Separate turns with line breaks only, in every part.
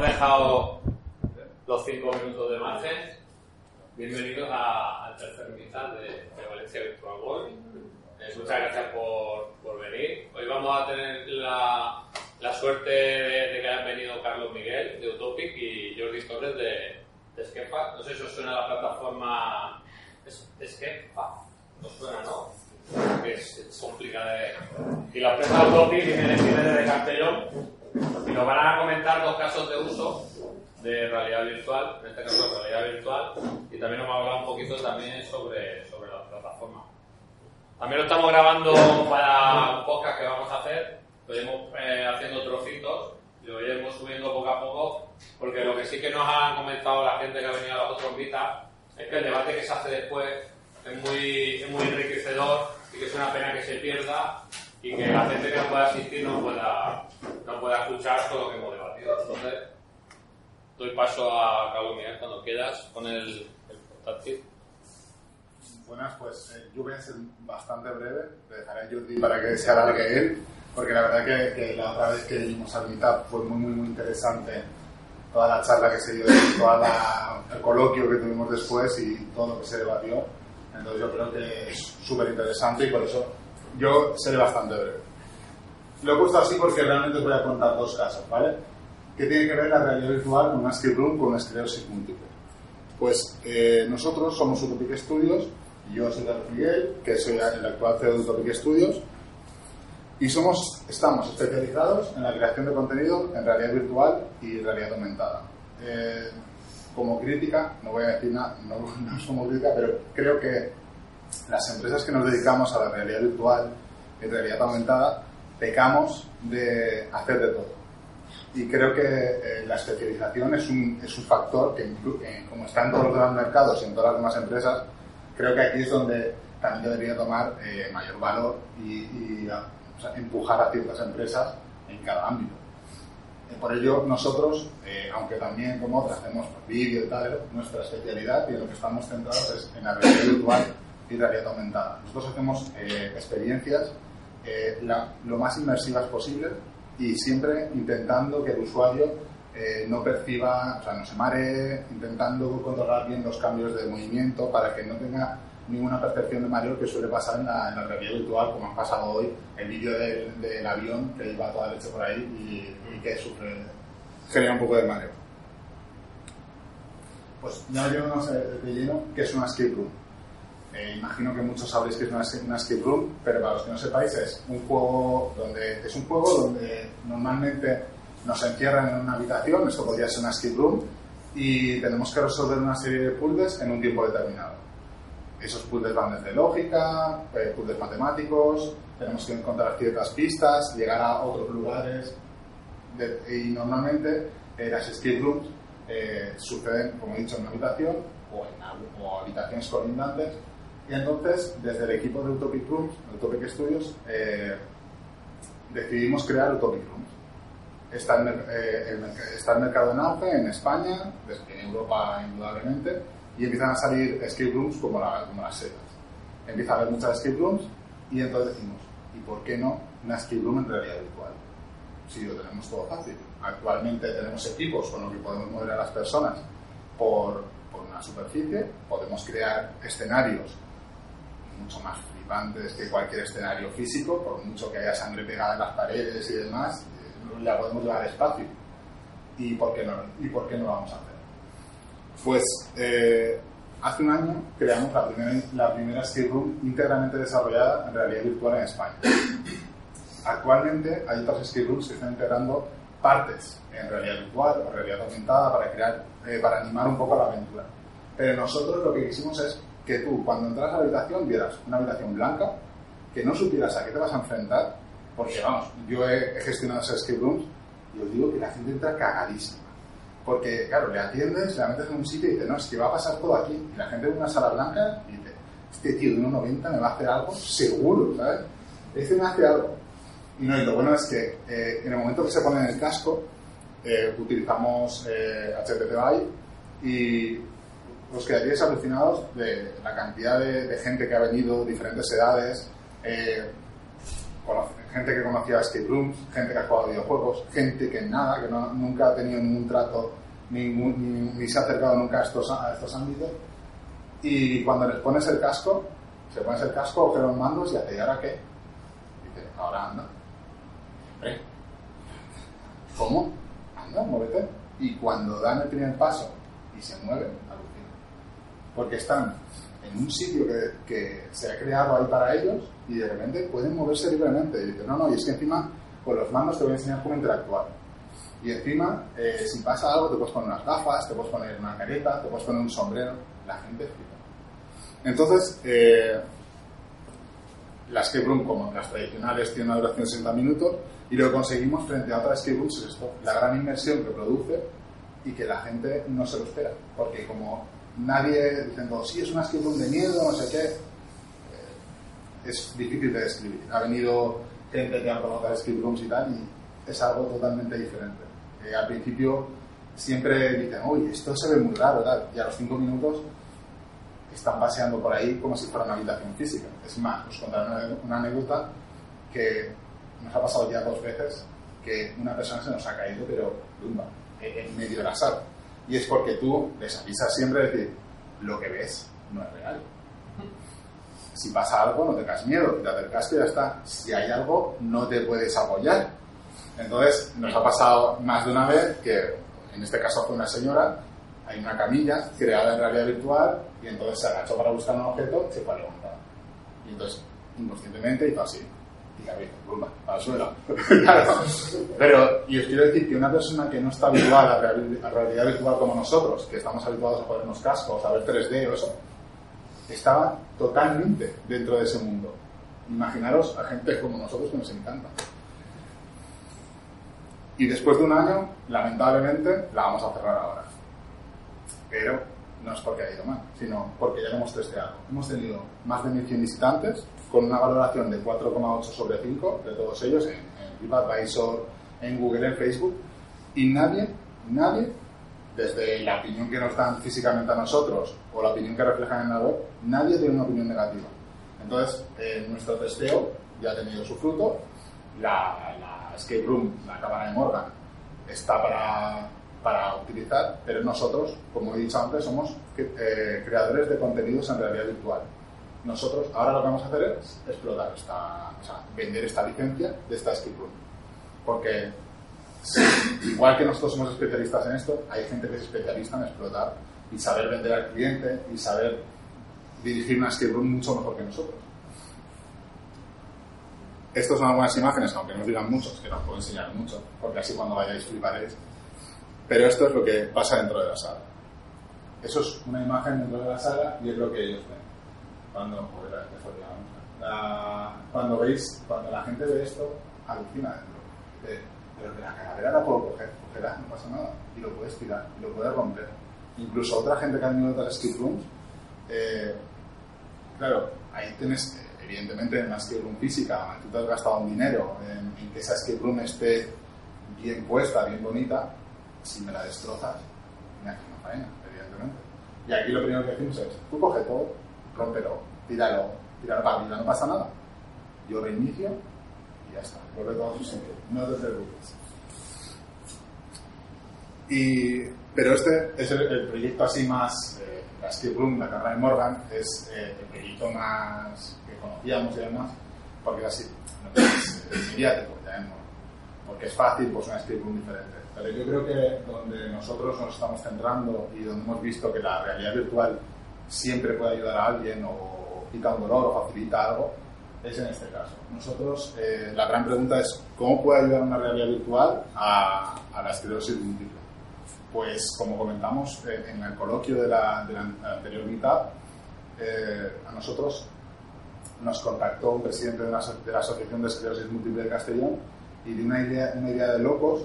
Hemos dejado los cinco minutos de margen. Bienvenidos al tercer mitad de, de Valencia Virtual World. Eh, muchas gracias por, por venir. Hoy vamos a tener la, la suerte de, de que hayan venido Carlos Miguel de Utopic y Jordi Torres de, de Skepa. No sé si os suena la plataforma Skepa. ¿Os suena, no? Es, es complicada de... Y la empresa Utopic viene, desde Castellón y nos van a comentar dos casos de uso de realidad virtual, en este caso de realidad virtual, y también nos va a hablar un poquito también sobre, sobre la plataforma. También lo estamos grabando para un podcast que vamos a hacer, lo iremos eh, haciendo trocitos, y lo iremos subiendo poco a poco, porque lo que sí que nos han comentado la gente que ha venido a las otras invitas es que el debate que se hace después es muy, es muy enriquecedor y que es una pena que se pierda y que la gente que no pueda asistir no pueda, no pueda escuchar todo lo que hemos debatido. Entonces, doy paso a Carlos Miguel cuando quieras con el, el portátil.
Buenas, pues eh, yo voy a ser bastante breve, dejaré a Jordi para que se alargue él, porque la verdad que, que la otra vez que vimos al Meetup fue muy, muy, muy interesante toda la charla que se dio, todo el coloquio que tuvimos después y todo lo que se debatió. Entonces yo creo que es súper interesante y por eso yo seré bastante breve. Lo he puesto así porque realmente os voy a contar dos casos, ¿vale? ¿Qué tiene que ver la realidad virtual con una escape room, con una esclerosis múltiple? Pues eh, nosotros somos Utopic Studios, yo soy Carlos Miguel, que soy el actual CEO de Utopic Studios, y somos, estamos especializados en la creación de contenido en realidad virtual y realidad aumentada. Eh, como crítica, no voy a decir nada, no, no somos crítica, pero creo que las empresas que nos dedicamos a la realidad virtual y realidad aumentada pecamos de hacer de todo. Y creo que eh, la especialización es un, es un factor que, eh, como está en todos los demás mercados y en todas las demás empresas, creo que aquí es donde también debería tomar eh, mayor valor y, y, a- o sea, empujar a ciertas empresas en cada ámbito. Eh, Por ello, nosotros, eh, aunque también como otras hacemos vídeo y tal, nuestra especialidad y en lo que estamos centrados es en la realidad virtual y realidad aumentada. Nosotros hacemos eh, experiencias eh, la- lo más inmersivas posible y siempre intentando que el usuario eh, no perciba, o sea, no se maree, intentando controlar bien los cambios de movimiento para que no tenga ninguna percepción de mareo que suele pasar en la, en la realidad virtual, como ha pasado hoy el vídeo del, del avión que iba a toda leche por ahí y, y que sufre, genera un poco de mareo. Pues ya llevamos de lleno que es una escape room. Eh, imagino que muchos sabréis que es una, una escape room, pero para los que no sepáis es un juego donde es un juego donde normalmente nos encierran en una habitación, esto podría ser una escape room, y tenemos que resolver una serie de puzzles en un tiempo determinado. Esos puzzles van desde lógica, eh, puzzles matemáticos, tenemos que encontrar ciertas pistas, llegar a otros lugares, de- y normalmente eh, las escape rooms eh, suceden, como he dicho, en una habitación o en o habitaciones colindantes. Y entonces, desde el equipo de Utopic Rooms, Utopic Studios, eh, decidimos crear Utopic Rooms. Está mer- eh, está mercado en auge en España, en Europa indudablemente, y empiezan a salir escape rooms como, la- como las setas. Empieza a haber muchas escape rooms y entonces decimos, ¿y por qué no una escape room en realidad virtual? si lo tenemos todo fácil. Actualmente tenemos equipos con los que podemos mover a las personas por, por una superficie, podemos crear escenarios mucho más flipantes que cualquier escenario físico, por mucho que haya sangre pegada en las paredes y demás, eh, la podemos llevar espacio. ¿Y por qué no, y por qué no lo vamos a hacer? Pues eh, hace un año creamos la primera, la primera room íntegramente desarrollada en realidad virtual en España. Actualmente hay otras escape rooms que están integrando partes en realidad virtual o realidad aumentada para crear, eh, para animar un poco la aventura. Pero nosotros lo que quisimos es que tú cuando entras a la habitación vieras una habitación blanca, que no supieras a qué te vas a enfrentar, Porque vamos, yo he, gestionado esas escape rooms y os digo que la gente entra cagadísima. Porque, claro, le atiendes, la metes en un sitio y dice, no, es que va a pasar todo aquí. Y la gente ve una sala blanca y dice, este tío de 1,90 me va a hacer algo seguro, ¿sabes? Este me hace algo. Y no, y lo bueno es que eh, en el momento que se pone en el casco, eh, utilizamos eh, HTTP y os quedaríais alucinados de la cantidad de, de gente que ha venido, diferentes edades, eh, gente que conocía escape rooms, gente que ha jugado videojuegos, gente que nada, que no- nunca ha tenido ningún trato, ningún- ni, ni se ha acercado nunca a estos, a estos ámbitos. Y cuando les pones el casco, se pones el casco, coge los mandos y hace, ¿y ahora qué? Dice, ahora anda. Hombre, ¿Cómo? Anda, muévete. Y cuando dan el primer paso y se mueven, alucinan. Porque están en un sitio que, que se ha creado ahí para ellos y de repente pueden moverse libremente. Y dicen, no, no, y es que encima con los mandos te voy a enseñar cómo interactuar. Y encima, eh, si pasa algo, te puedes poner unas gafas, te puedes poner una careta, te puedes poner un sombrero. La gente flipa. Entonces, eh, la escape room, como las tradicionales, tiene una duración de 60 minutos y lo que conseguimos frente a otras escape rooms es esto, la gran inversión que produce y que la gente no se lo espera. Porque como nadie diciendo, sí, es una room de miedo, no sé qué, eh, es difícil de describir. Ha venido gente que ha las escape rooms y tal y es algo totalmente diferente. Eh, al principio siempre dicen, uy, esto se ve muy raro, tal, y a los 5 minutos están paseando por ahí como si fuera una habitación física. Es más, os contaré una, una anécdota que nos ha pasado ya dos veces que una persona se nos ha caído, pero lumba, en medio de la sala. Y es porque tú les avisas siempre de decir, lo que ves no es real. Si pasa algo, no tengas miedo, te acercas que ya está. Si hay algo, no te puedes apoyar. Entonces, nos ha pasado más de una vez que, en este caso fue una señora, hay una camilla creada en realidad virtual y entonces se agachó para buscar un objeto se fue a levantar. Y entonces, inconscientemente hizo así. Claro. Pero, y os quiero decir que una persona que no está habituada a, reali- a realidad virtual como nosotros, que estamos habituados a ponernos cascos, a ver 3D o eso, estaba totalmente dentro de ese mundo. Imaginaros a gente como nosotros que nos encanta. Y después de un año, lamentablemente, la vamos a cerrar ahora. Pero no es porque ha ido mal, sino porque ya lo hemos testeado. Hemos tenido más de 1.100 visitantes con una valoración de 4,8 sobre 5 de todos ellos en, en TripAdvisor, en Google, en Facebook. Y nadie, nadie, desde la opinión que nos dan físicamente a nosotros o la opinión que reflejan en la web, nadie tiene una opinión negativa. Entonces, eh, nuestro testeo ya ha tenido su fruto. La, la escape room, la cámara de Morgan, está para, para utilizar, pero nosotros, como he dicho antes, somos eh, creadores de contenidos en realidad virtual. Nosotros ahora lo que vamos a hacer es explotar esta, o sea, vender esta licencia de esta room. Porque igual que nosotros somos especialistas en esto, hay gente que es especialista en explotar y saber vender al cliente y saber dirigir una escape room mucho mejor que nosotros. Estas son algunas imágenes, aunque no digan muchos, que no os puedo enseñar mucho, porque así cuando vayáis fliparéis. Pero esto es lo que pasa dentro de la sala. Eso es una imagen dentro de la sala y es lo que ellos ven. Cuando, joder, la- la- cuando veis, cuando la gente ve esto, alucina dentro. De, pero que la calavera la puedo coger, cogerla, no pasa nada. Y lo puedes tirar, y lo puedes romper. Incluso otra gente que ha venido de escape rooms, eh, claro, ahí tienes, eh, evidentemente, en una escape room física, tú te has gastado un dinero en, en que esa escape room esté bien puesta, bien bonita, si me la destrozas, me haces una faena, evidentemente. Y aquí lo primero que decimos es, tú coge todo, rómpelo, tíralo, tíralo para arriba, no pasa nada. Yo reinicio y ya está, vuelve todo a su sitio, no te preocupes. Y, pero este es el, el proyecto así más, eh, la Escape Room, la carrera de Morgan, es eh, el proyecto más que conocíamos y demás, porque así, no es, es mediático, ya vemos, porque es fácil, pues una Escape Room diferente. Pero yo creo que donde nosotros nos estamos centrando y donde hemos visto que la realidad virtual siempre puede ayudar a alguien o quita un dolor o facilita algo, es en este caso. Nosotros, eh, la gran pregunta es, ¿cómo puede ayudar una realidad virtual a, a la esclerosis múltiple? Pues, como comentamos eh, en el coloquio de la, de anterior mitad, eh, a nosotros nos contactó un presidente de, la Asociación de Esclerosis Múltiple de Castellón y de una idea, una idea de locos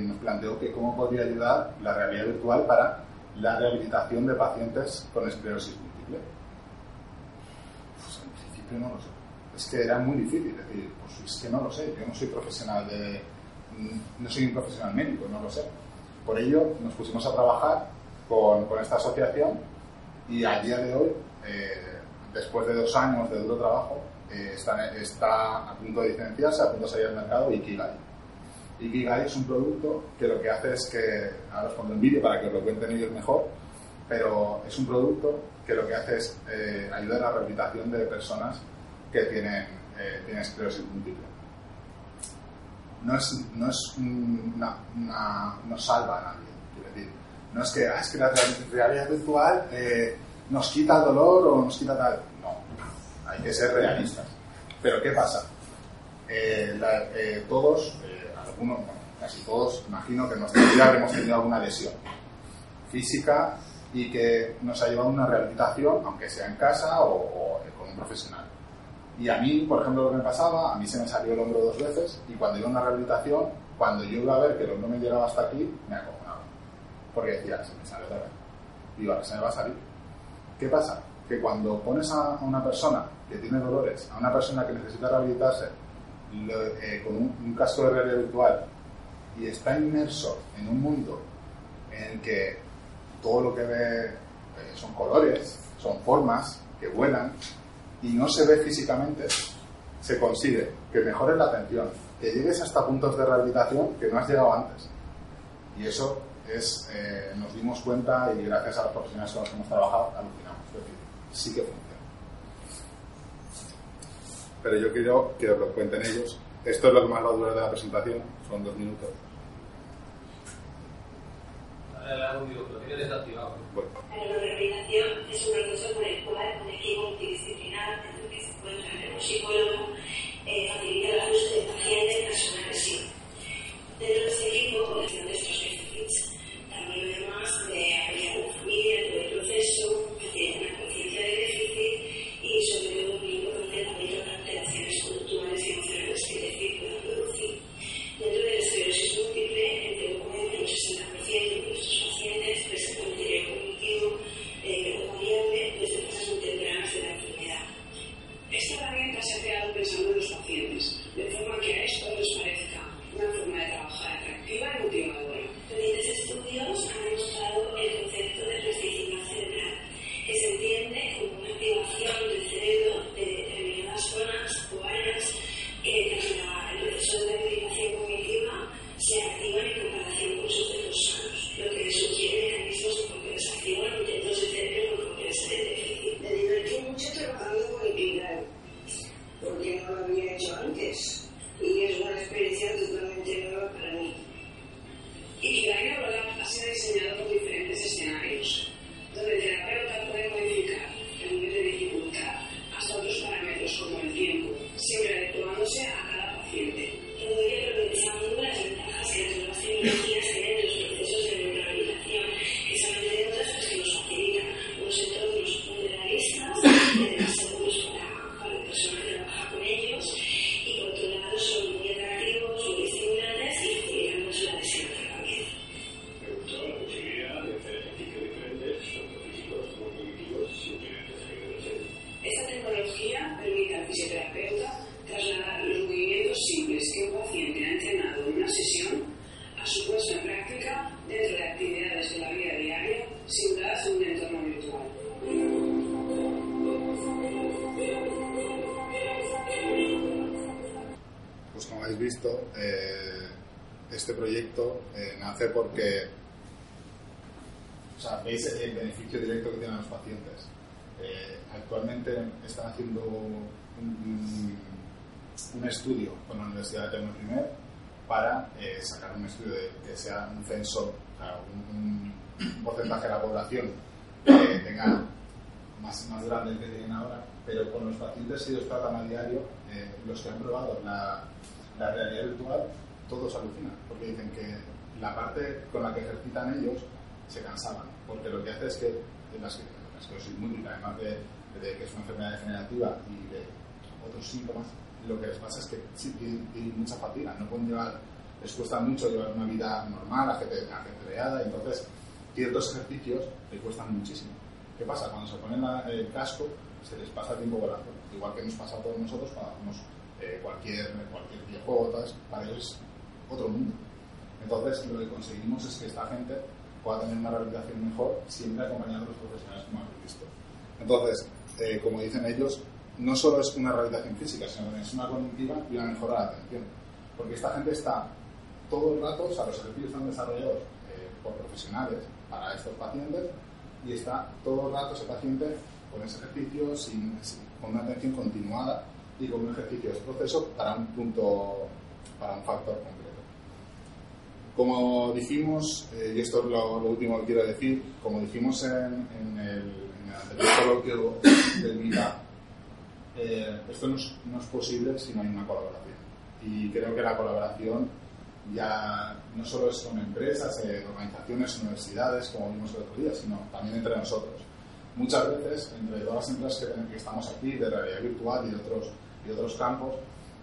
nos planteó que cómo podría ayudar la realidad virtual para la rehabilitación de pacientes con esclerosis múltiple. Pues en principio no lo sé. Es que era muy difícil decir, pues es que no lo sé, yo no soy profesional de... no soy un profesional médico, no lo sé. Por ello nos pusimos a trabajar con, con esta asociación y a día de hoy, eh, después de dos años de duro trabajo, eh, está, está, a punto de licenciarse, a punto de salir al mercado Ikigai. Ikigai es un producto que lo que hace es que, ahora os pondré un vídeo para que os lo cuenten ellos mejor, pero es un producto que lo que hace es eh, ayudar a la rehabilitación de personas que tienen, eh, tienen esclerosis múltiple. No es, no es una, no salva a nadie, quiero decir. No es que, ah, es que la realidad virtual nos quita el dolor o nos quita tal hay que ser realistas. Pero ¿qué pasa? Eh, eh, todos, algunos, casi todos, imagino que en nuestra vida habremos tenido alguna lesión física y que nos ha llevado a una rehabilitación, aunque sea en casa o, con un profesional. Y a mí, por ejemplo, lo que me pasaba, a mí se me salió el hombro dos veces y cuando iba a una rehabilitación, cuando yo iba a ver que el hombro me llegaba hasta aquí, me acojonaba. Porque decía, se me sale otra vez. Y ahora se me va a salir. ¿Qué pasa? Que cuando pones a una persona que tiene dolores a una persona que necesita rehabilitarse eh, con un, casco de realidad virtual y está inmerso en un mundo en el que todo lo que ve eh, son colores, son formas que vuelan y no se ve físicamente, se consigue que mejores la atención, que llegues hasta puntos de rehabilitación que no has llegado antes. Y eso es, eh, nos dimos cuenta y gracias a los profesionales con los que hemos trabajado, alucinamos. Es decir, sí que funciona pero yo quiero que os lo cuenten ellos. Esto es lo que más va a durar de la presentación, son dos minutos.
El audio lo tiene desactivado.
Bueno. La rehabilitación es un proceso por el cual un equipo multidisciplinar, en el que se encuentra un psicólogo, eh, facilita el ajuste del paciente tras una lesión. Dentro de ese equipo,
este proyecto eh, nace porque o sea, veis el beneficio directo que tienen los pacientes. Eh, actualmente están haciendo un, un- estudio con la Universidad de Primer para eh, sacar un estudio de, que sea un censo, o sea, un, un porcentaje de la población que tenga más, más grande que tienen ahora, pero con los pacientes si los tratan a diario, eh, los que han probado la, la realidad virtual, todos alucinan, porque dicen que la parte con la que ejercitan ellos se cansaban, porque lo que hace es que en las, esclerosis múltiple, además de, de que es una enfermedad degenerativa y de otros síntomas, lo que les pasa es que sí tienen, tienen mucha fatiga, no pueden llevar, les cuesta mucho llevar una vida normal, ajetre- ajetreada, entonces ciertos ejercicios les cuestan muchísimo. ¿Qué pasa? Cuando se ponen la- el casco, se les pasa el tiempo volando, igual que nos pasa a todos nosotros cuando hacemos eh, cualquier, cualquier videojuego, para ellos otro mundo. Entonces, lo que conseguimos es que esta gente pueda tener una rehabilitación mejor, siempre acompañado de los profesionales como habéis visto. Entonces, eh, como dicen ellos, no solo es una rehabilitación física, sino que es una cognitiva y una mejora de la atención. Porque esta gente está todo el rato, o sea, los ejercicios están desarrollados eh, por profesionales para estos pacientes y está todo el rato ese paciente con ese ejercicio sin- sin- con una atención continuada y con un ejercicio de proceso para un punto, para un factor concreto. Como dijimos, eh, y esto es lo, lo último que quiero decir, como dijimos en, en el, anterior coloquio del Meetup, eh, esto no es, no es posible si no hay una colaboración. Y creo que la colaboración ya no solo es con empresas, eh, organizaciones, universidades, como vimos el otro día, sino también entre nosotros. Muchas veces, entre todas las empresas que, que estamos aquí, de realidad virtual y de otros, y otros campos,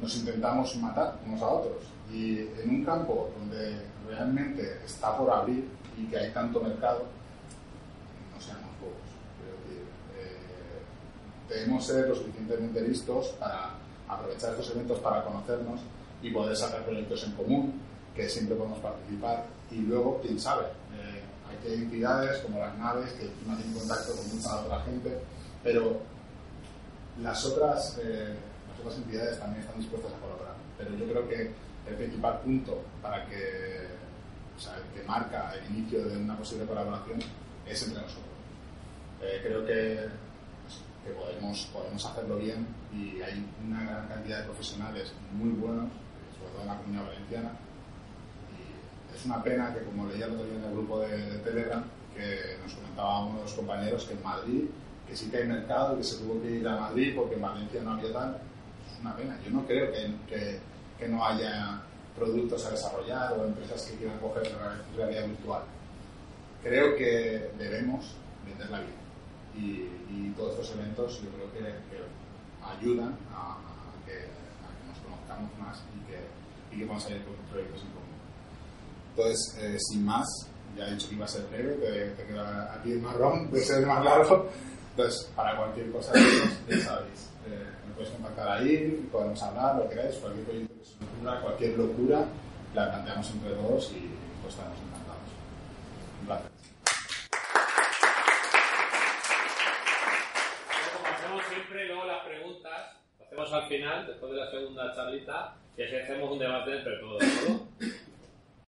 nos intentamos matar unos a otros. Y en un campo donde realmente está por abrir y que hay tanto mercado, no seamos pocos. Eh, debemos ser lo suficientemente listos para aprovechar estos eventos para conocernos y poder sacar proyectos en común, que siempre podemos participar. Y luego, quién sabe, eh, hay entidades como las naves que no tienen contacto con mucha otra gente, pero las otras, eh, las otras entidades también están dispuestas a colaborar. Pero yo creo que el principal punto para que, o sea, el que marca el inicio de una posible colaboración es entre nosotros. Eh, creo que, que podemos, podemos hacerlo bien y hay una gran cantidad de profesionales muy buenos, eh, sobre todo en la comunidad valenciana. Y es una pena que, como leía el otro día en el grupo de, de Telegram, que nos comentaba uno de los compañeros que en Madrid, que sí que hay mercado que se tuvo que ir a Madrid porque en Valencia no había tal. Es una pena. Yo no creo que, que, que no haya productos a desarrollar o empresas que quieran coger la realidad virtual. Creo que debemos venderla bien. Y, y todos estos eventos yo creo que, que ayudan a, a que, a que nos conozcamos más y que, y que podamos salir con proyectos en común. Entonces, eh, sin más, ya he dicho que iba a ser breve, te, te queda aquí el marrón de ser más largo. Entonces, para cualquier cosa ya sabéis, eh, podéis contactar ahí, podemos hablar, lo que queráis, cualquier proyecto que se os ocurra, cualquier locura, la planteamos entre todos y pues encantados. Un placer.
Hacemos siempre, luego las preguntas, hacemos al final, después de la segunda charlita, y así hacemos un debate entre todos. ¿no?